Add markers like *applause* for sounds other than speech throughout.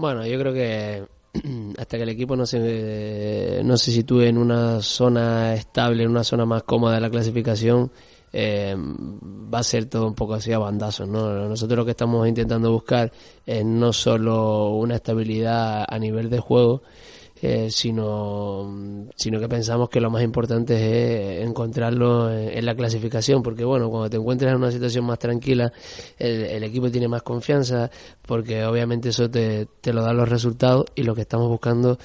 Bueno, yo creo que *clears throat* hasta que el equipo no se, no se sitúe en una zona estable, en una zona más cómoda de la clasificación, eh, va a ser todo un poco así a bandazos. ¿no? Nosotros lo que estamos intentando buscar es no solo una estabilidad a nivel de juego, eh, sino, sino que pensamos que lo más importante es encontrarlo en, la clasificación, porque bueno, cuando te encuentras en una situación más tranquila, el, equipo tiene más confianza, porque obviamente eso te, te lo da los resultados y lo que estamos buscando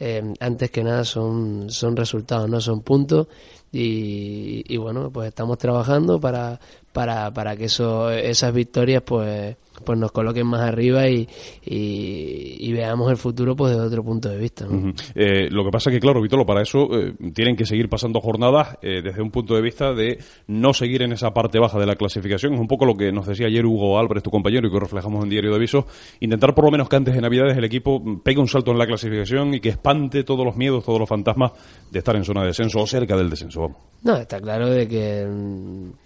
eh, antes que nada son, son resultados, no son puntos y, y bueno, pues estamos trabajando para, para, para que eso, esas victorias pues pues nos coloquen más arriba y, y, veamos el futuro pues desde otro punto de vista. Eh, lo que pasa es que, claro, Vitolo, para eso eh, tienen que seguir pasando jornadas eh, desde un punto de vista de no seguir en esa parte baja de la clasificación. Es un poco lo que nos decía ayer Hugo Álvarez, tu compañero, y que reflejamos en Diario de Avisos. Intentar por lo menos que antes de Navidades el equipo pegue un salto en la clasificación y que espante todos los miedos, todos los fantasmas de estar en zona de descenso o cerca del descenso. No, está claro de que,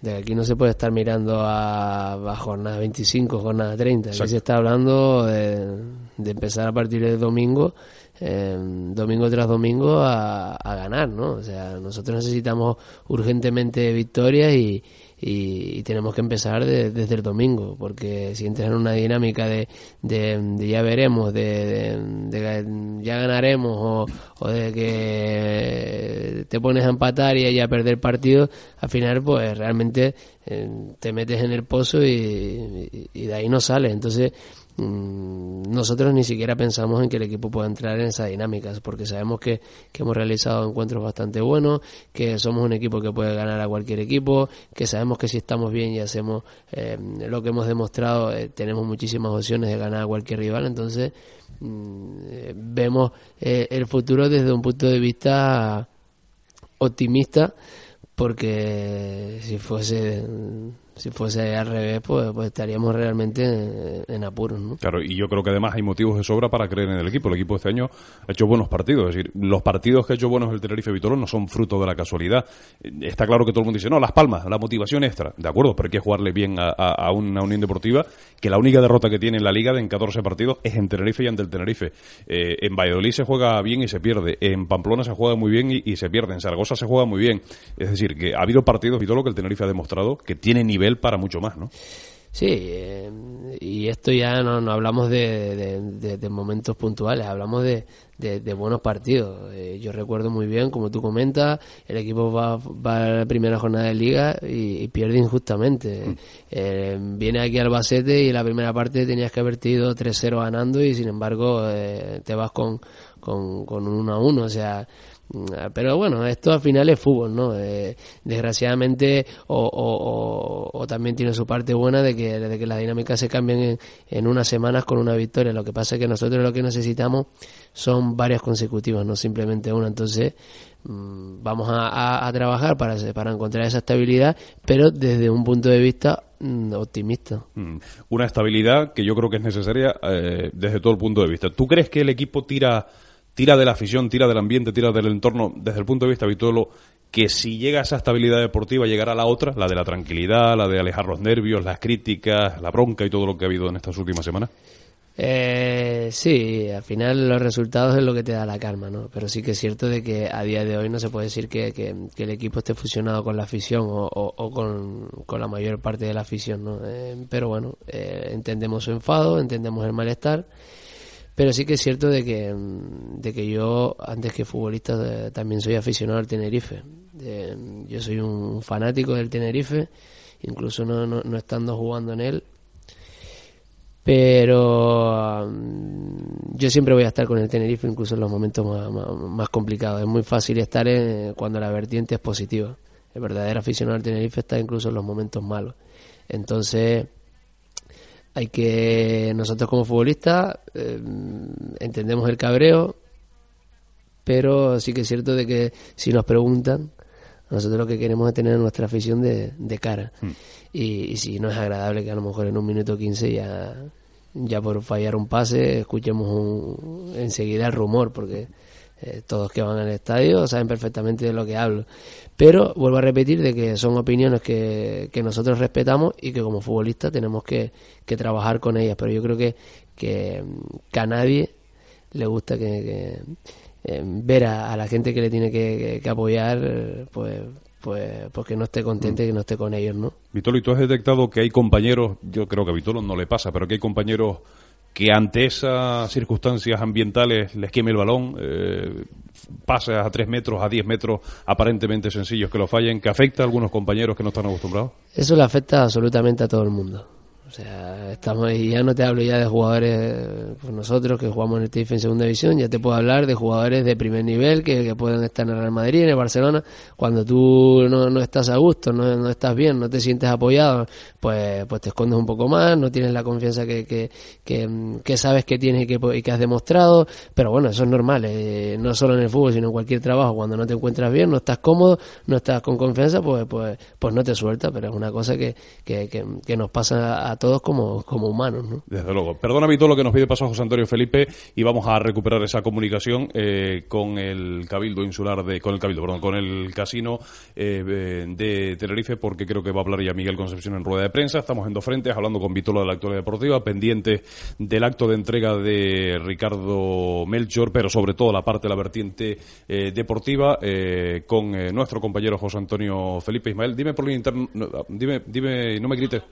de aquí no se puede estar mirando a, a jornada 25, jornada 30. Aquí se está hablando de, empezar a partir de domingo, eh, domingo tras domingo, a, ganar, ¿no? O sea, nosotros necesitamos urgentemente victorias y, y, tenemos que empezar desde el domingo, porque si entras en una dinámica de, de, ya veremos, de, ya ganaremos o, de que te pones a empatar y a perder partido, al final pues realmente eh, te metes en el pozo y, y de ahí no sales. Entonces, nosotros ni siquiera pensamos en que el equipo pueda entrar en esas dinámicas, porque sabemos que, hemos realizado encuentros bastante buenos, que somos un equipo que puede ganar a cualquier equipo, que sabemos que si estamos bien y hacemos eh, lo que hemos demostrado, eh, tenemos muchísimas opciones de ganar a cualquier rival, entonces mm, eh, vemos el futuro desde un punto de vista optimista, porque si fuese si fuese al revés, pues, pues estaríamos realmente en, apuros. ¿no? Claro, y yo creo que además hay motivos de sobra para creer en el equipo. El equipo este año ha hecho buenos partidos. Es decir, los partidos que ha hecho buenos el Tenerife Vitorón no son fruto de la casualidad. Está claro que todo el mundo dice, no, Las Palmas, la motivación extra. De acuerdo, pero hay que jugarle bien a, a, una Unión Deportiva que la única derrota que tiene en la Liga de en 14 partidos es en Tenerife y ante el Tenerife. Eh, en Valladolid se juega bien y se pierde. En Pamplona se juega muy bien y, se pierde. En Zaragoza se juega muy bien. Es decir, que ha habido partidos y todo lo que el Tenerife ha demostrado que tiene nivel para mucho más, ¿no? Sí, eh, y esto ya no, no hablamos de, de, momentos puntuales, hablamos de, buenos partidos. Eh, yo recuerdo muy bien, como tú comentas, el equipo va, va a la primera jornada de liga y, pierde injustamente. Mm. Eh, viene aquí al Basete y en la primera parte tenías que haber ido 3-0 ganando y sin embargo te vas con, con, con un 1-1. O sea, pero bueno, esto al final es fútbol, ¿no? Eh, desgraciadamente, o, también tiene su parte buena de que, de que las dinámicas se cambien en, unas semanas con una victoria. Lo que pasa es que nosotros lo que necesitamos son varias consecutivas, no simplemente una. Entonces, mm, vamos a, trabajar para, para encontrar esa estabilidad, pero desde un punto de vista mm, optimista. Una estabilidad que yo creo que es necesaria eh, desde todo el punto de vista. ¿Tú crees que el equipo tira tira de la afición, tira del ambiente, tira del entorno, desde el punto de vista habitual, que si llega a esa estabilidad deportiva, llegará la otra, la de la tranquilidad, la de alejar los nervios, las críticas, la bronca y todo lo que ha habido en estas últimas semanas? Eh, sí, al final los resultados es lo que te da la calma, ¿no? Pero sí que es cierto de que a día de hoy no se puede decir que, el equipo esté fusionado con la afición o, con, la mayor parte de la afición, ¿no? Eh, pero bueno, eh, entendemos su enfado, entendemos el malestar pero sí que es cierto de que, mm, de que yo, antes que futbolista, también soy aficionado al Tenerife. yo soy un fanático del Tenerife, incluso no, no, estando jugando en él. Pero mm, yo siempre voy a estar con el Tenerife, incluso en los momentos más, complicados. Es muy fácil estar en, cuando la vertiente es positiva. El verdadero aficionado al Tenerife está incluso en los momentos malos. Entonces, hay que nosotros como futbolistas eh, entendemos el cabreo pero sí que es cierto de que si nos preguntan nosotros lo que queremos es tener nuestra afición de, cara mm. y, si no es agradable que a lo mejor en un minuto 15 ya ya por fallar un pase escuchemos un, enseguida el rumor porque eh, todos que van al estadio saben perfectamente de lo que hablo pero vuelvo a repetir de que son opiniones que, nosotros respetamos y que como futbolistas tenemos que, trabajar con ellas. Pero yo creo que, que, a nadie le gusta que, eh, ver a, la gente que le tiene que, apoyar, pues pues porque no esté contente y que no esté con ellos, ¿no? Vitolo, ¿y tú has detectado que hay compañeros, yo creo que a Vitolo no le pasa, pero que hay compañeros que ante esas circunstancias ambientales les queme el balón, eh, a tres metros, a diez metros, aparentemente sencillos que lo fallen, que afecta a algunos compañeros que no están acostumbrados? Eso le afecta absolutamente a todo el mundo. O sea, estamos y ya no te hablo ya de jugadores, pues nosotros que jugamos en el TIF en segunda división, ya te puedo hablar de jugadores de primer nivel que, pueden estar en el Real Madrid, en el Barcelona. Cuando tú no, no estás a gusto, no, no, estás bien, no te sientes apoyado, pues, pues te escondes un poco más, no tienes la confianza que, que, que, sabes que tienes y que, y que has demostrado. Pero bueno, eso es normal, eh, no solo en el fútbol, sino en cualquier trabajo. Cuando no te encuentras bien, no estás cómodo, no estás con confianza, pues, pues, pues no te suelta. Pero es una cosa que, que, que nos pasa a todos como, como humanos. ¿no? Desde luego. Perdona todo lo que nos pide paso José Antonio Felipe y vamos a recuperar esa comunicación eh, con el Cabildo Insular, de, con el Cabildo, perdón, con el Casino eh, eh, de Tenerife, porque creo que va a hablar ya Miguel Concepción en rueda de prensa. Estamos en dos frentes, hablando con Vitolo de la actualidad deportiva, pendiente del acto de entrega de Ricardo Melchor, pero sobre todo la parte de la vertiente deportiva, con nuestro compañero José Antonio Felipe Ismael. Dime por línea interna, dime, dime, no me grites.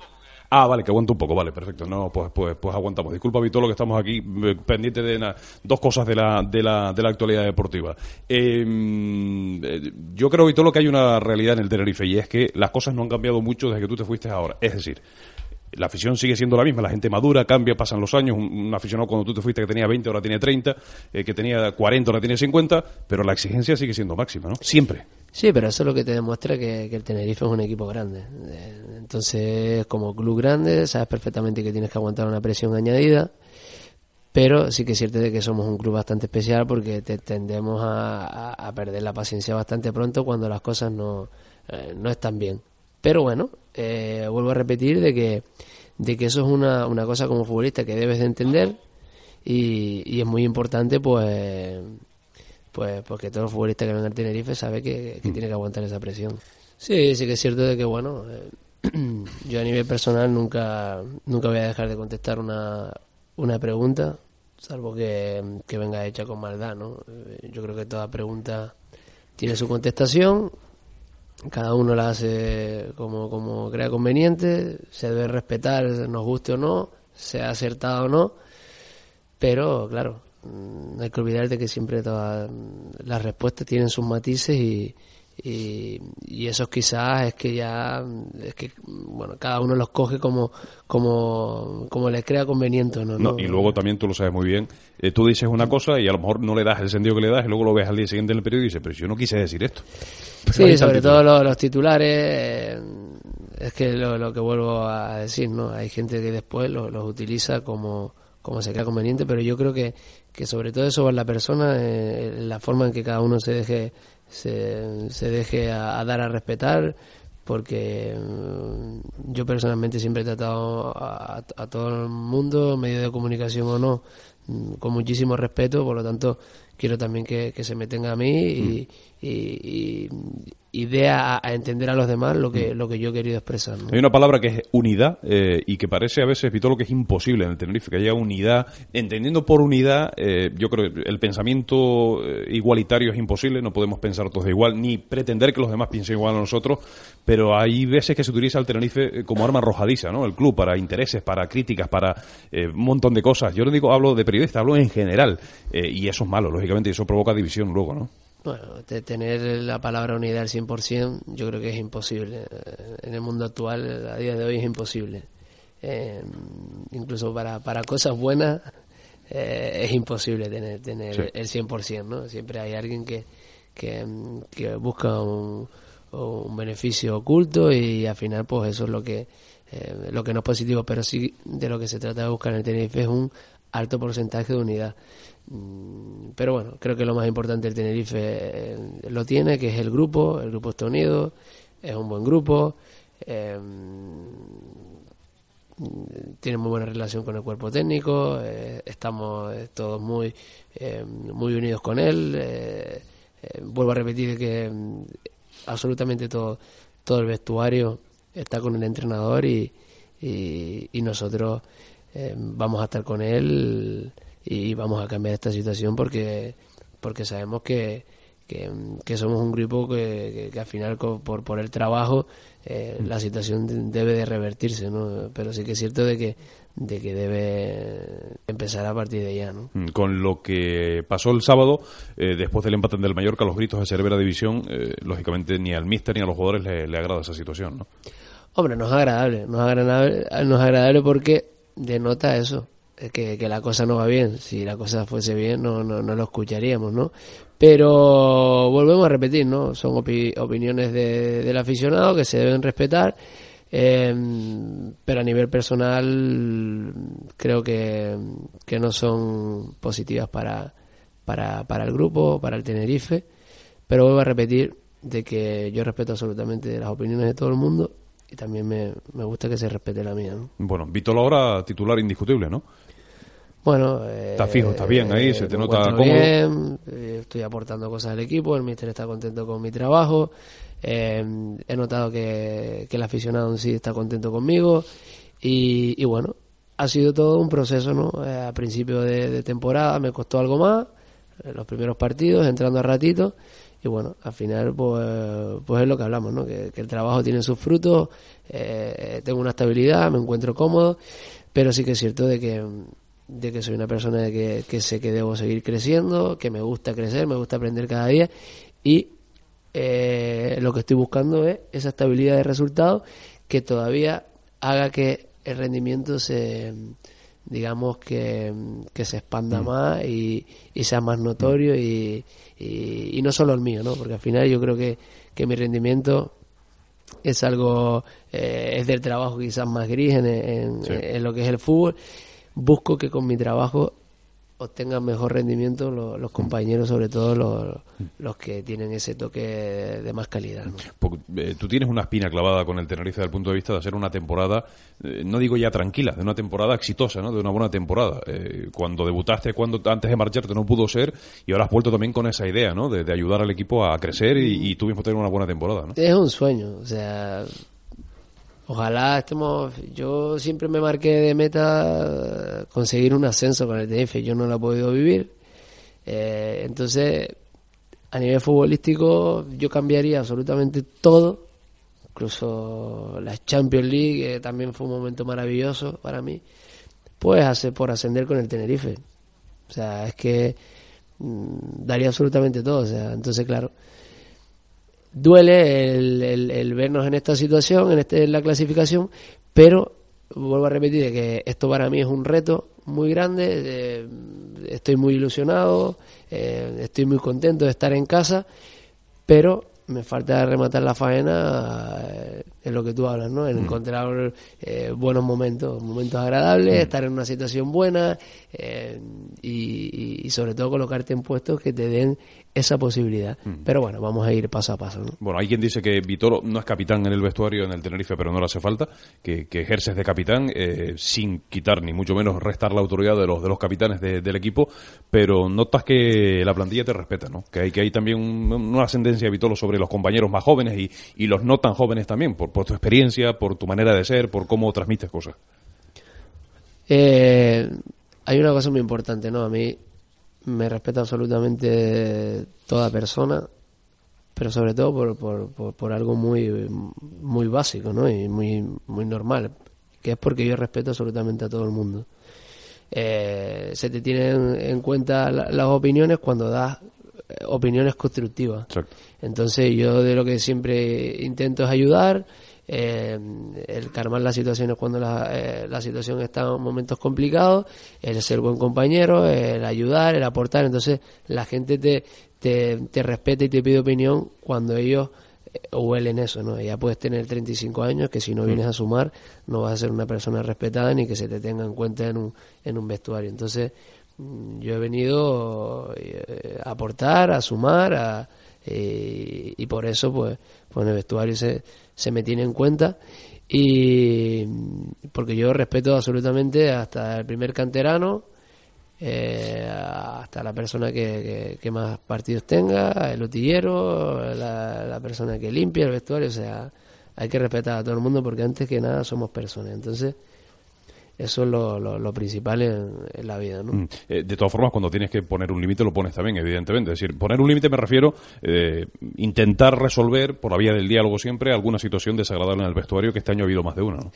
Ah, vale, que aguanto un poco, vale, perfecto. No, pues, pues, pues aguantamos. Disculpa, Vitolo, que estamos aquí eh, pendientes de dos cosas de la, de la, de la actualidad deportiva. Em, eh, yo creo, Vitolo, que hay una realidad en el Tenerife y es que las cosas no han cambiado mucho desde que tú te fuiste ahora. Es decir, la afición sigue siendo la misma, la gente madura, cambia, pasan los años, un, aficionado cuando tú te fuiste que tenía 20 ahora tiene 30, eh, que tenía 40 ahora tiene 50, pero la exigencia sigue siendo máxima, ¿no? Siempre. Sí, pero eso es lo que te demuestra que, el Tenerife es un equipo grande. Entonces, como club grande, sabes perfectamente que tienes que aguantar una presión añadida, pero sí que es cierto de que somos un club bastante especial porque tendemos a, perder la paciencia bastante pronto cuando las cosas no, eh, no están bien. Pero bueno, eh, vuelvo a repetir de que, de que eso es una, una cosa como futbolista que debes de entender y, y es muy importante pues pues porque todo futbolista que venga al Tenerife sabe que, mm. tiene que aguantar esa presión. Sí, sí que es cierto de que, bueno, eh, *clears throat* yo a nivel personal nunca, nunca voy a dejar de contestar una, una pregunta, salvo que, que venga hecha con maldad, ¿no? Eh, yo creo que toda pregunta tiene su contestación, cada uno la hace como, como crea conveniente, se debe respetar, nos guste o no, sea acertado o no, pero claro, no hay que olvidar de que siempre todas las respuestas tienen sus matices y, y, esos quizás es que ya es que bueno cada uno los coge como como como les crea conveniente ¿no? y luego también tú lo sabes muy bien eh, tú dices una cosa y a lo mejor no le das el sentido que le das y luego lo ves al día siguiente en el periódico y dices pero yo no quise decir esto sí sobre todo los, titulares eh, es que lo, que vuelvo a decir no hay gente que después los utiliza como como se crea conveniente pero yo creo que que sobre todo eso va la persona, eh, la forma en que cada uno se deje, se, se deje a, dar a respetar, porque mm, yo personalmente siempre he tratado a, todo el mundo, medio de comunicación o no, mm, con muchísimo respeto, por lo tanto quiero también que, se me tenga a mí y, mm idea a, entender a los demás lo que, mm. lo que yo he querido expresar. Hay una palabra que es unidad eh, y que parece a veces, lo que es imposible en el Tenerife, que haya unidad. Entendiendo por unidad, eh, yo creo que el pensamiento eh, igualitario es imposible, no podemos pensar todos igual, ni pretender que los demás piensen igual a nosotros, pero hay veces que se utiliza el Tenerife como arma arrojadiza, ¿no? El club para intereses, para críticas, para un montón de cosas. Yo no digo, hablo de periodista, hablo en general, y eso es malo, lógicamente, y eso provoca división luego, ¿no? Bueno, tener la palabra unidad al 100% yo creo que es imposible. Eh, en el mundo actual, a día de hoy, es imposible. Eh, incluso para, para cosas buenas eh, es imposible tener, tener el 100%, ¿no? Siempre hay alguien que, que, busca un, un, beneficio oculto y al final pues eso es lo que, lo que no es positivo, pero sí de lo que se trata de buscar en el Tenerife es un alto porcentaje de unidad. Mm, pero bueno, creo que lo más importante del Tenerife eh, lo tiene, que es el grupo, el grupo está unido, es un buen grupo, eh, tiene muy buena relación con el cuerpo técnico, eh, estamos todos muy, muy unidos con él. vuelvo a repetir que mm, absolutamente todo, todo el vestuario está con el entrenador y, y nosotros vamos a estar con él y vamos a cambiar esta situación porque, porque sabemos que, que, somos un grupo que, que, al final por, por el trabajo eh, la situación debe de revertirse, ¿no? Pero sí que es cierto de que de que debe empezar a partir de ya, ¿no? Mm, con lo que pasó el sábado, eh, después del empate del Mallorca, los gritos de Cervera División, eh, lógicamente ni al míster ni a los jugadores le, agrada esa situación, ¿no? Hombre, no es agradable, no es agradable, no es agradable porque denota eso, que, que, la cosa no va bien. Si la cosa fuese bien, no, no, no lo escucharíamos, ¿no? Pero volvemos a repetir, ¿no? Son opiniones de, del aficionado que se deben respetar. Em, pero a nivel personal creo que, que no son positivas para, para, para el grupo, para el Tenerife. Pero vuelvo a repetir de que yo respeto absolutamente las opiniones de todo el mundo y también me, me gusta que se respete la mía. ¿no? Bueno, Víctor ahora titular indiscutible, ¿no? Bueno, está fijo, está bien ahí, se te nota cómodo. Bien, eh, estoy aportando cosas al equipo, el míster está contento con mi trabajo, eh, he notado que, el aficionado en sí está contento conmigo y, bueno, ha sido todo un proceso, ¿no? Eh, a principio de, temporada me costó algo más, los primeros partidos, entrando a ratito y bueno, al final pues, pues es lo que hablamos, ¿no? Que, que el trabajo tiene sus frutos, tengo una estabilidad, me encuentro cómodo, pero sí que es cierto de que de que soy una persona que, que sé que debo seguir creciendo, que me gusta crecer, me gusta aprender cada día y eh, lo que estoy buscando es esa estabilidad de resultados que todavía haga que el rendimiento se digamos que, que se expanda mm. más y, sea más notorio y, y, no solo el mío, ¿no? porque al final yo creo que, que mi rendimiento es algo, eh, es del trabajo quizás más gris en, en lo que es el fútbol busco que con mi trabajo obtengan mejor rendimiento los, compañeros, sobre todo los, los, que tienen ese toque de más calidad. Eh, tú tienes una espina clavada con el Tenerife desde el punto de vista de hacer una temporada, eh, no digo ya tranquila, de una temporada exitosa, ¿no? de una buena temporada. Eh, cuando debutaste, cuando antes de marcharte no pudo ser, y ahora has vuelto también con esa idea ¿no? de, ayudar al equipo a crecer y, y tú mismo tener una buena temporada. ¿no? Es un sueño, o sea Ojalá estemos. Yo siempre me marqué de meta conseguir un ascenso con el Tenerife. Yo no lo he podido vivir. Eh, entonces, a nivel futbolístico, yo cambiaría absolutamente todo. Incluso la Champions League también fue un momento maravilloso para mí. Pues hacer por ascender con el Tenerife. O sea, es que mm, daría absolutamente todo. O sea, entonces, claro duele el, el, vernos en esta situación, en, este, en la clasificación, pero vuelvo a repetir que esto para mí es un reto muy grande, eh, estoy muy ilusionado, eh, estoy muy contento de estar en casa, pero me falta rematar la faena eh, en lo que tú hablas, ¿no? En mm. encontrar buenos momentos, momentos agradables, mm. estar en una situación buena y, y, sobre todo colocarte en puestos que te den esa posibilidad. Mm. Pero bueno, vamos a ir paso a paso. Bueno, hay quien dice que Vitoro no es capitán en el vestuario en el Tenerife, pero no le hace falta, que, que ejerces de capitán eh, sin quitar ni mucho menos restar la autoridad de los de los capitanes del equipo, pero notas que la plantilla te respeta, ¿no? Que hay que hay también una ascendencia de Vitolo sobre los compañeros más jóvenes y, y los no tan jóvenes también, por, por tu experiencia, por tu manera de ser, por cómo transmites cosas. Eh, hay una cosa muy importante, ¿no? A mí me respeta absolutamente toda persona, pero sobre todo por, por, por, algo muy, muy básico ¿no? y muy, muy normal, que es porque yo respeto absolutamente a todo el mundo. Eh, se te tienen en cuenta las opiniones cuando das opiniones constructivas. Entonces yo de lo que siempre intento es ayudar, eh, el calmar las situaciones cuando la, eh, la, situación está en momentos complicados, el ser buen compañero, el ayudar, el aportar. Entonces la gente te, te, te respeta y te pide opinión cuando ellos eh, huelen eso, ¿no? Ya puedes tener 35 años que si no vienes a sumar no vas a ser una persona respetada ni que se te tenga en cuenta en un, en un vestuario. Entonces yo he venido eh, a aportar, a sumar, a, y por eso pues, pues en el vestuario se, se me tiene en cuenta y porque yo respeto absolutamente hasta el primer canterano eh, hasta la persona que, que, más partidos tenga, el utillero, la, la, persona que limpia el vestuario, o sea, hay que respetar a todo el mundo porque antes que nada somos personas. Entonces, eso es lo, lo, principal en, la vida. ¿no? Mm. Eh, de todas formas, cuando tienes que poner un límite, lo pones también, evidentemente. Es decir, poner un límite me refiero eh, intentar resolver, por la vía del diálogo siempre, alguna situación desagradable en el vestuario, que este año ha habido más de una. ¿no?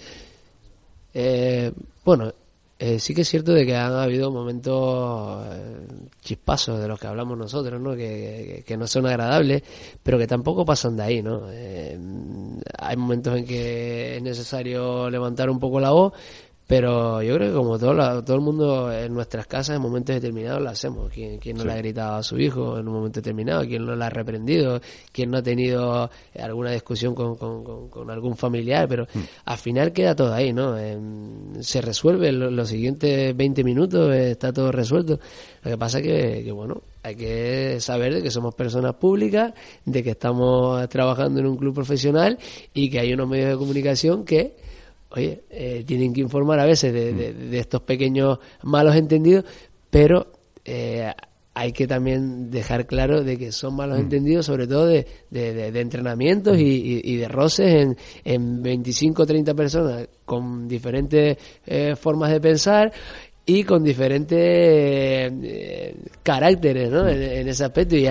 Eh, bueno, eh, sí que es cierto de que han habido momentos chispazos de los que hablamos nosotros, ¿no? Que, que, no son agradables, pero que tampoco pasan de ahí, ¿no? hay momentos en que es necesario levantar un poco la voz, pero yo creo que como todo, todo el mundo en nuestras casas en momentos determinados lo hacemos. ¿Quién, quién no le ha gritado a su hijo en un momento determinado? ¿Quién no le ha reprendido? ¿Quién no ha tenido alguna discusión con, con, algún familiar? Pero mm. al final queda todo ahí, ¿no? se resuelve los siguientes 20 minutos, está todo resuelto. Lo que pasa que, que, bueno, hay que saber de que somos personas públicas, de que estamos trabajando en un club profesional y que hay unos medios de comunicación que oye, eh, tienen que informar a veces de, estos pequeños malos entendidos, pero eh, hay que también dejar claro de que son malos mm. entendidos, sobre todo de, entrenamientos y, de roces en, en 25 o 30 personas con diferentes eh, formas de pensar y con diferentes eh, caracteres ¿no? En, ese aspecto y,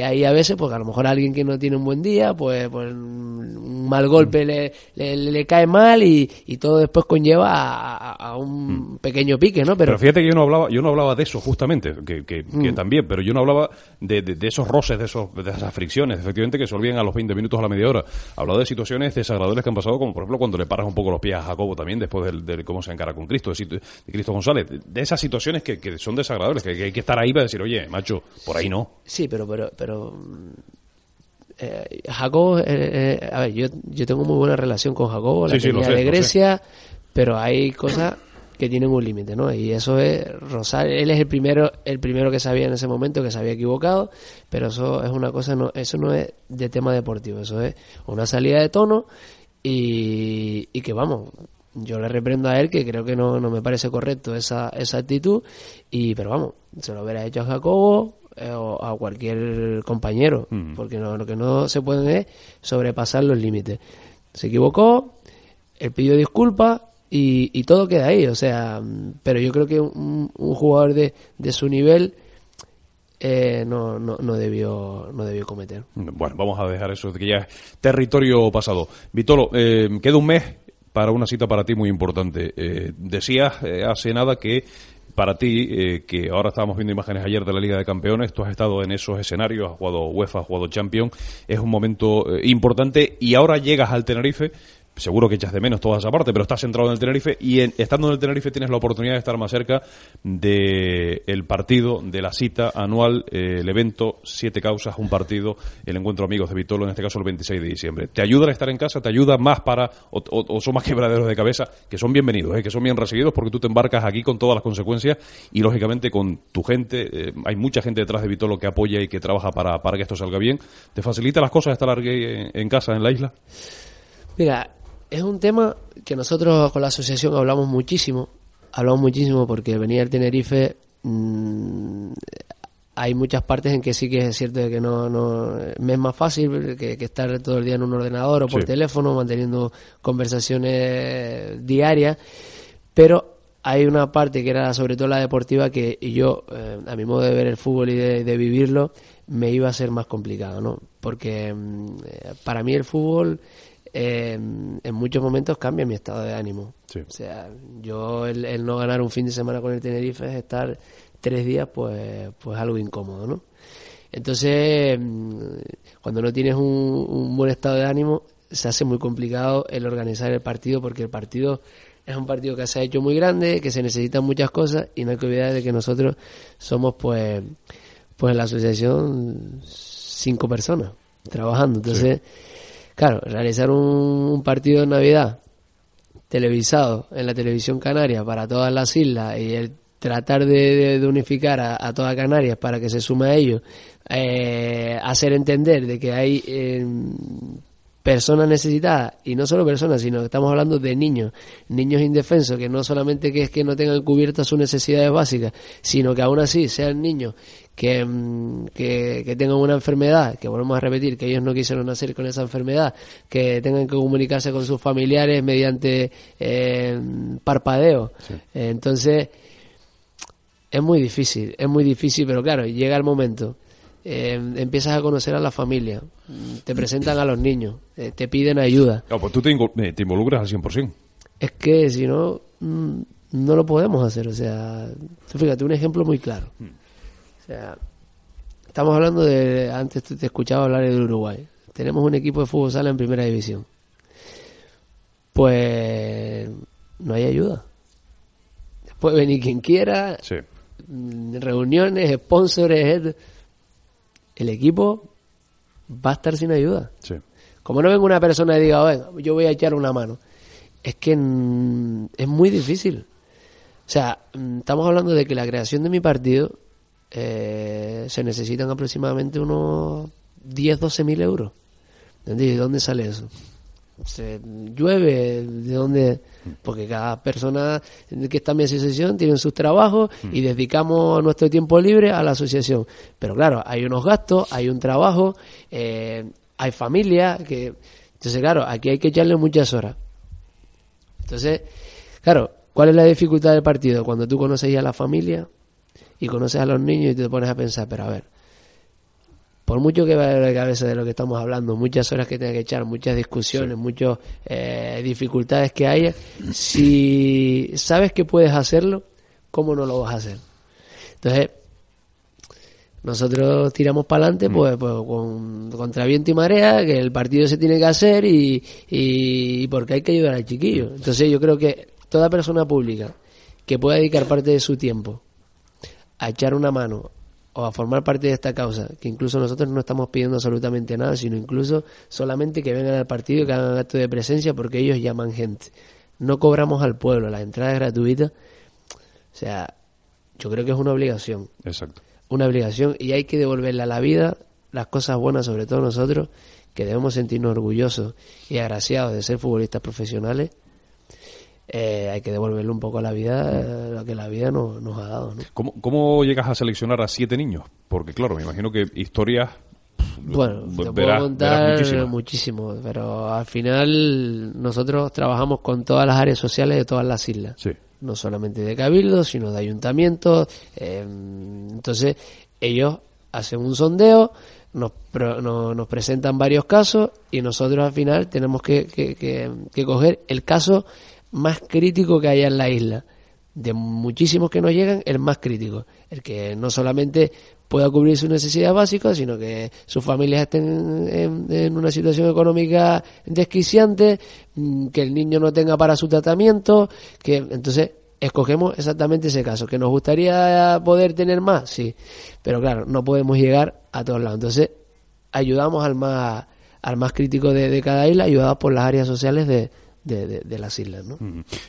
ahí a veces pues a lo mejor alguien que no tiene un buen día pues, pues un mal golpe le, le, cae mal y, y, todo después conlleva a, un mm. pequeño pique ¿no? Pero, fíjate que yo no hablaba yo no hablaba de eso justamente que, que, mm. también pero yo no hablaba de, de, esos roces de, esos, de esas fricciones efectivamente que se olviden a los 20 minutos a la media hora hablaba de situaciones desagradables que han pasado como por ejemplo cuando le paras un poco los pies a Jacobo también después de cómo se encara con Cristo de Cristo González de esas situaciones que, que son desagradables, que, hay que estar ahí para decir, oye, macho, por ahí no. Sí, pero, pero, pero eh, Jacobo, eh, eh, a ver, yo, yo tengo muy buena relación con Jacobo, la de Grecia, pero hay cosas que tienen un límite, ¿no? Y eso es Rosario, él es el primero, el primero que sabía en ese momento que se había equivocado, pero eso es una cosa, no, eso no es de tema deportivo, eso es una salida de tono y, y que vamos, yo le reprendo a él que creo que no, no me parece correcto esa, esa actitud, y pero vamos, se lo hubiera hecho a Jacobo eh, o a cualquier compañero, mm. porque no, lo que no se puede es sobrepasar los límites. Se equivocó, él pidió disculpas y, y, todo queda ahí, o sea, pero yo creo que un, un jugador de, de su nivel... Eh, no, no, no, debió, no debió cometer. Bueno, vamos a dejar eso de que ya es territorio pasado. Vitolo, eh, queda un mes para una cita para ti muy importante. Eh, decías eh, hace nada que para ti, eh, que ahora estábamos viendo imágenes ayer de la Liga de Campeones, tú has estado en esos escenarios, has jugado UEFA, has jugado Champions, es un momento importante y ahora llegas al Tenerife seguro que echas de menos toda esa parte, pero estás centrado en el Tenerife y estando en el Tenerife tienes la oportunidad de estar más cerca del el partido, de la cita anual, eh, el evento, siete causas, un partido, el encuentro amigos de Vitolo, en este caso el 26 de diciembre. ¿Te ayuda a estar en casa? ¿Te ayuda más para, o, son más quebraderos de cabeza, que son bienvenidos, eh, que son bien recibidos porque tú te embarcas aquí con todas las consecuencias y lógicamente con tu gente, eh, hay mucha gente detrás de Vitolo que apoya y que trabaja para, para que esto salga bien. ¿Te facilita las cosas estar en, en casa, en la isla? Mira, es un tema que nosotros con la asociación hablamos muchísimo, hablamos muchísimo porque venir al Tenerife mm, hay muchas partes en que sí que es cierto que no, no me es más fácil que, estar todo el día en un ordenador o por teléfono manteniendo conversaciones diarias, pero hay una parte que era sobre todo la deportiva que yo, eh, a mi modo de ver el fútbol y de, vivirlo, me iba a ser más complicado, ¿no? Porque mm, eh, para mí el fútbol en muchos momentos cambia mi estado de ánimo. O sea, yo el, no ganar un fin de semana con el Tenerife es estar tres días, pues, pues algo incómodo, ¿no? Entonces, mm, cuando no tienes un, buen estado de ánimo, se hace muy complicado el organizar el partido porque el partido es un partido que se ha hecho muy grande, que se necesitan muchas cosas y no hay que olvidar de que nosotros somos, pues, pues la asociación cinco personas trabajando. Entonces, Claro, realizar un, partido de Navidad televisado en la televisión canaria para todas las islas y el tratar de, unificar a, toda Canarias para que se sume a ellos, eh, hacer entender de que hay personas necesitadas, y no solo personas, sino que estamos hablando de niños, niños indefensos, que no solamente que es que no tengan cubiertas sus necesidades básicas, sino que aún así sean niños que, mm, que, que, tengan una enfermedad, que volvemos a repetir, que ellos no quisieron nacer con esa enfermedad, que tengan que comunicarse con sus familiares mediante eh, parpadeo. entonces, es muy difícil, es muy difícil, pero claro, llega el momento eh, empiezas a conocer a la familia, te presentan a los niños, eh, te piden ayuda. pues tú te, te, involucras al 100%. Es que si no, mm, no lo podemos hacer. O sea, fíjate, un ejemplo muy claro. O sea, estamos hablando de, antes te escuchaba hablar del Uruguay. Tenemos un equipo de fútbol sala en primera división. Pues no hay ayuda. Puede venir quien quiera, sí. Reuniones, sponsors, el equipo va a estar sin ayuda. Como no venga una persona y diga, venga, yo voy a echar una mano. Es que es muy difícil. O sea, estamos hablando de que la creación de mi partido eh, se necesitan aproximadamente unos 10, 12 mil euros. ¿De dónde sale eso? se llueve, de dónde, porque cada persona que está en mi asociación tiene sus trabajos y mm. dedicamos nuestro tiempo libre a la asociación. Pero claro, hay unos gastos, hay un trabajo, eh, hay familia, que entonces claro, aquí hay que echarle muchas horas. Entonces, claro, ¿cuál es la dificultad del partido? Cuando tú conoces ya a la familia y conoces a los niños y te pones a pensar, pero a ver, por mucho que vaya la cabeza de lo que estamos hablando, muchas horas que tenga que echar, muchas discusiones, muchas eh, dificultades que haya, si sabes que puedes hacerlo, ¿cómo no lo vas a hacer? Entonces, nosotros tiramos para adelante mm. pues, pues, con, contra viento y marea, que el partido se tiene que hacer y, y porque hay que ayudar al chiquillo. Entonces yo creo que toda persona pública que pueda dedicar parte de su tiempo a echar una mano o a formar parte de esta causa, que incluso nosotros no estamos pidiendo absolutamente nada, sino incluso solamente que vengan al partido y que hagan acto de presencia porque ellos llaman gente. No cobramos al pueblo, la entrada es gratuita. O sea, yo creo que es una obligación. Exacto. Una obligación y hay que devolverle a la vida las cosas buenas, sobre todo nosotros, que debemos sentirnos orgullosos y agraciados de ser futbolistas profesionales eh, hay que devolverle un poco a la vida eh, lo que la vida nos, nos ha dado. ¿no? ¿Cómo, ¿Cómo llegas a seleccionar a siete niños? Porque claro, me imagino que historias bueno, te puedo contar muchísimo, pero al final nosotros trabajamos con todas las áreas sociales de todas las islas. No solamente de cabildos, sino de ayuntamientos. Eh, entonces, ellos hacen un sondeo, nos, nos, presentan varios casos y nosotros al final tenemos que, que, que coger el caso más crítico que haya en la isla. De muchísimos que nos llegan, el más crítico. El que no solamente pueda cubrir sus necesidades básicas, sino que sus familias estén en, una situación económica desquiciante, mm, que el niño no tenga para su tratamiento, que entonces escogemos exactamente ese caso. ¿Que nos gustaría poder tener más? Sí, pero claro, no podemos llegar a todos lados. Entonces, ayudamos al más, al más crítico de, de cada isla, ayudados por las áreas sociales de, de, las islas. ¿no?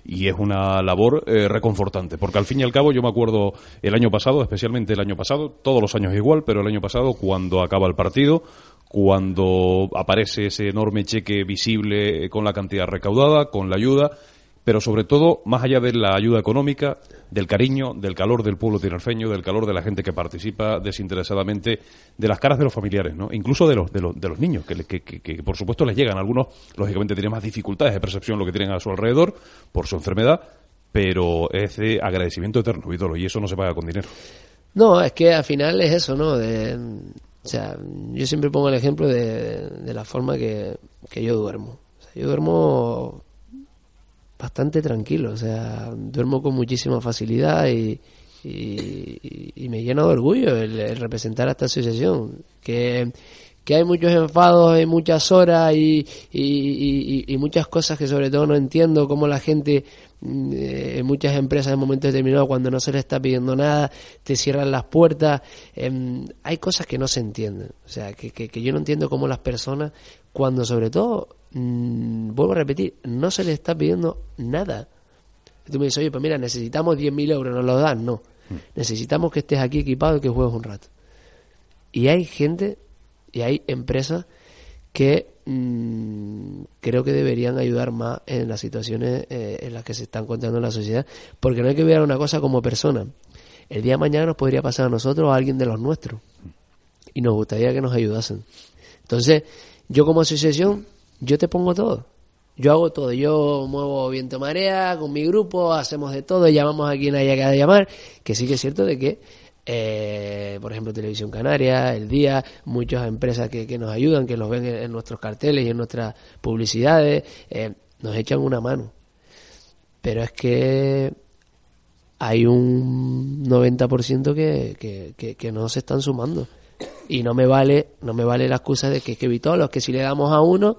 Y es una labor eh, reconfortante, porque al fin y al cabo yo me acuerdo el año pasado, especialmente el año pasado, todos los años igual, pero el año pasado cuando acaba el partido, cuando aparece ese enorme cheque visible con la cantidad recaudada, con la ayuda, pero sobre todo, más allá de la ayuda económica, del cariño, del calor del pueblo tinerfeño, del calor de la gente que participa desinteresadamente, de las caras de los familiares, ¿no? incluso de los, de los, de los niños, que, que, por supuesto les llegan. Algunos, lógicamente, tienen más dificultades de percepción lo que tienen a su alrededor por su enfermedad, pero es de agradecimiento eterno, ídolo, y eso no se paga con dinero. No, es que al final es eso, ¿no? De, o sea, yo siempre pongo el ejemplo de, de la forma que, que yo duermo. O sea, yo duermo bastante tranquilo, o sea, duermo con muchísima facilidad y, y, me llena de orgullo el, representar a esta asociación, que, que, hay muchos enfados, hay muchas horas y, y, muchas cosas que sobre todo no entiendo, cómo la gente mm, eh, en muchas empresas en momentos determinados cuando no se le está pidiendo nada te cierran las puertas em, hay cosas que no se entienden o sea que, que, que yo no entiendo cómo las personas cuando sobre todo Mm, vuelvo a repetir, no se le está pidiendo nada. Tú me dices, oye, pues mira, necesitamos 10.000 euros, nos los dan. No. Mm. Necesitamos que estés aquí equipado y que juegues un rato. Y hay gente y hay empresas que mm, creo que deberían ayudar más en las situaciones eh, en las que se están encontrando en la sociedad, porque no hay que ver una cosa como persona. El día de mañana nos podría pasar a nosotros o a alguien de los nuestros y nos gustaría que nos ayudasen. Entonces, yo como asociación, yo te pongo todo. Yo hago todo, yo muevo viento marea con mi grupo, hacemos de todo, llamamos a quien haya que llamar, que sí que es cierto de que, eh, por ejemplo, Televisión Canaria, El Día, muchas empresas que, que nos ayudan, que nos ven en, nuestros carteles y en nuestras publicidades, eh, nos echan una mano. Pero es que hay un 90% que, que, que, no se están sumando. Y no me vale, no me vale la excusa de que, que Vitolos, que si le damos a uno,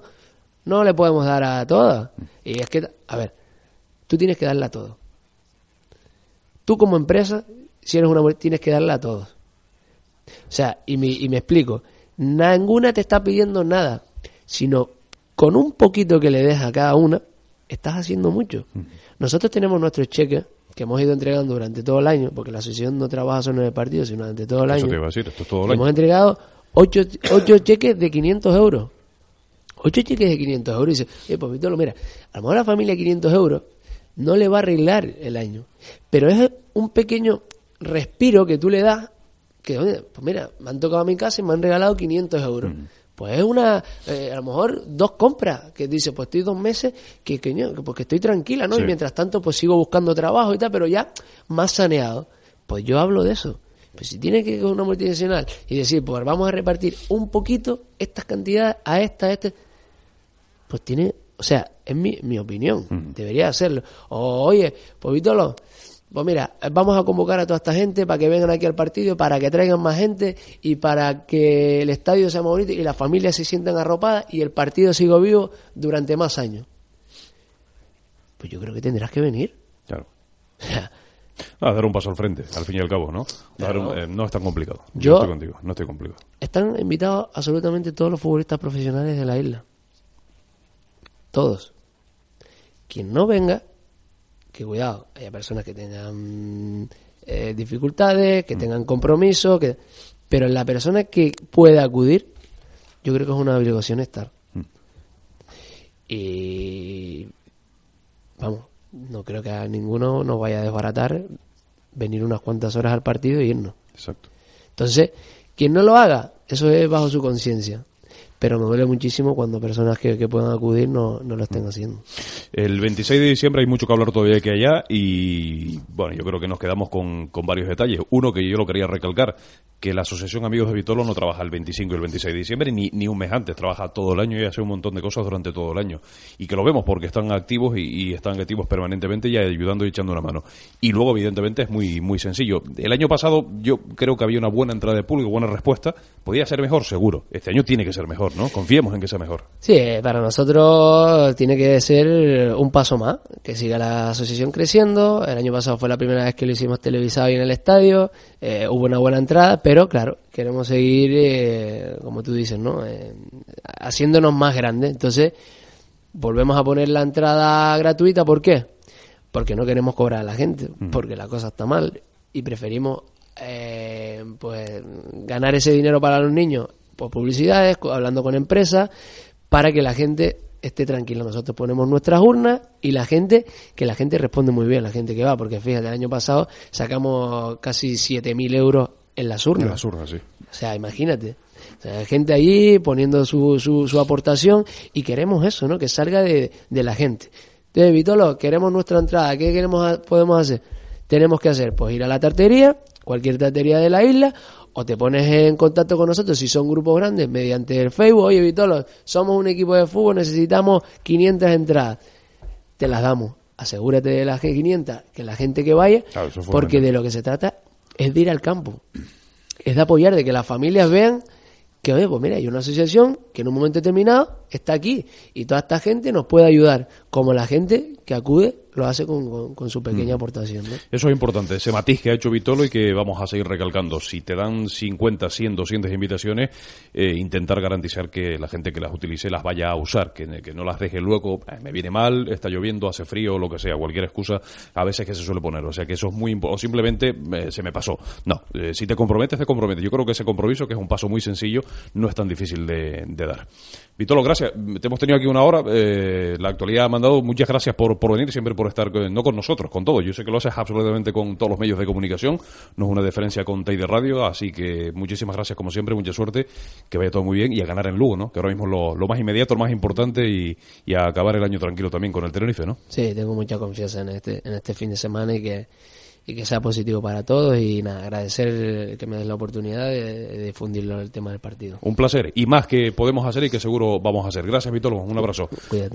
no le podemos dar a todas. Y es que, a ver, tú tienes que darle a todos. Tú como empresa, si eres una mujer, tienes que darle a todos. O sea, y me, y me explico, ninguna te está pidiendo nada, sino con un poquito que le des a cada una, estás haciendo mucho. Nosotros tenemos nuestros cheques que hemos ido entregando durante todo el año, porque la asociación no trabaja solo en el partido, sino durante todo el Eso año. te iba a decir, esto es todo el Hemos año. entregado ocho, ocho cheques de 500 euros. Ocho cheques de 500 euros. Y dice, oye, pues Vitolo, mira, a lo mejor la familia 500 euros no le va a arreglar el año. Pero es un pequeño respiro que tú le das, que, pues mira, me han tocado a mi casa y me han regalado 500 euros. Pues es una, eh, a lo mejor dos compras, que dice, pues estoy dos meses, que, que, que porque estoy tranquila, ¿no? Sí. Y mientras tanto, pues sigo buscando trabajo y tal, pero ya más saneado. Pues yo hablo de eso. Pues si tiene que ir con una multinacional y decir, pues vamos a repartir un poquito estas cantidades a esta, a este, pues tiene, o sea, es mi, mi opinión, debería hacerlo. O, oye, pues Vitolo, pues mira, vamos a convocar a toda esta gente para que vengan aquí al partido, para que traigan más gente y para que el estadio sea más bonito y las familias se sientan arropadas y el partido siga vivo durante más años. Pues yo creo que tendrás que venir. Claro. *laughs* Ah, dar un paso al frente, al fin y al cabo, ¿no? Un- eh, no es tan complicado. Yo, Yo- estoy contigo, no estoy complicado. Están invitados absolutamente todos los futbolistas profesionales de la isla. Todos. Quien no venga, que cuidado, haya personas que tengan eh, dificultades, que tengan compromiso, que pero la persona que pueda acudir, yo creo que es una obligación estar. Y vamos, no creo que a ninguno nos vaya a desbaratar venir unas cuantas horas al partido y irnos. Exacto. Entonces, quien no lo haga, eso es bajo su conciencia. Pero me duele muchísimo cuando personas que, que puedan acudir no, no lo estén haciendo. El 26 de diciembre hay mucho que hablar todavía que allá y bueno, yo creo que nos quedamos con, con varios detalles. Uno que yo lo quería recalcar, que la Asociación Amigos de Vitolo no trabaja el 25 y el 26 de diciembre ni, ni un mes antes, trabaja todo el año y hace un montón de cosas durante todo el año. Y que lo vemos porque están activos y, y están activos permanentemente y ayudando y echando una mano. Y luego, evidentemente, es muy, muy sencillo. El año pasado yo creo que había una buena entrada de público, buena respuesta. Podía ser mejor, seguro. Este año tiene que ser mejor, ¿no? Confiemos en que sea mejor. Sí, eh, para nosotros tiene que ser un paso más, que siga la asociación creciendo. El año pasado fue la primera vez que lo hicimos televisado ahí en el estadio, eh, hubo una buena entrada, pero claro, queremos seguir, eh, como tú dices, ¿no? Eh, haciéndonos más grandes. Entonces, volvemos a poner la entrada gratuita, ¿por qué? Porque no queremos cobrar a la gente, porque la cosa está mal y preferimos eh, pues ganar ese dinero para los niños por publicidades, hablando con empresas, para que la gente esté tranquila. Nosotros ponemos nuestras urnas y la gente, que la gente responde muy bien, la gente que va, porque fíjate, el año pasado sacamos casi 7.000 euros en las urnas. En las urnas, sí. O sea, imagínate. O sea, gente allí poniendo su, su, su aportación y queremos eso, ¿no? Que salga de, de la gente. Entonces, Vitolo, queremos nuestra entrada. ¿Qué queremos podemos hacer? Tenemos que hacer, pues ir a la tartería, cualquier tartería de la isla, o te pones en contacto con nosotros si son grupos grandes mediante el Facebook. Oye, Vitolo, somos un equipo de fútbol, necesitamos 500 entradas. Te las damos. Asegúrate de las 500, que la gente que vaya, Claro, porque de lo que se trata es de ir al campo es de apoyar, de que las familias vean que, oye, pues mira, hay una asociación que en un momento determinado está aquí y toda esta gente nos puede ayudar, como la gente que acude lo hace con, con, su pequeña mm. aportación. Eso es importante, ese matiz que ha hecho Vitolo y que vamos a seguir recalcando. Si te dan 50, 100, 200 invitaciones, eh, intentar garantizar que la gente que las utilice las vaya a usar, que, que no las deje luego, eh, me viene mal, está lloviendo, hace frío, lo que sea, cualquier excusa, a veces que se suele poner. O sea que eso es muy importante. O simplemente eh, se me pasó. No, si te comprometes, te comprometes. Yo creo que ese compromiso, que es un paso muy sencillo, no es tan difícil de, de dar. Vitolo, gracias. Te hemos tenido aquí una hora. la actualidad ha mandado. Muchas gracias por, por venir, siempre por estar, no con nosotros, con todo. Yo sé que lo haces absolutamente con todos los medios de comunicación. No es una diferencia con Teide Radio, así que muchísimas gracias como siempre, mucha suerte, que vaya todo muy bien y a ganar en Lugo, ¿no? Que ahora mismo es lo, más inmediato, lo más importante y, a acabar el año tranquilo también con el Tenerife, ¿no? Sí, tengo mucha confianza en este, en este fin de semana y que y que sea positivo para todos y nada, agradecer que me des la oportunidad de, difundir el tema del partido. Un placer y más que podemos hacer y que seguro vamos a hacer. Gracias, Víctor. Un abrazo. Cuídate.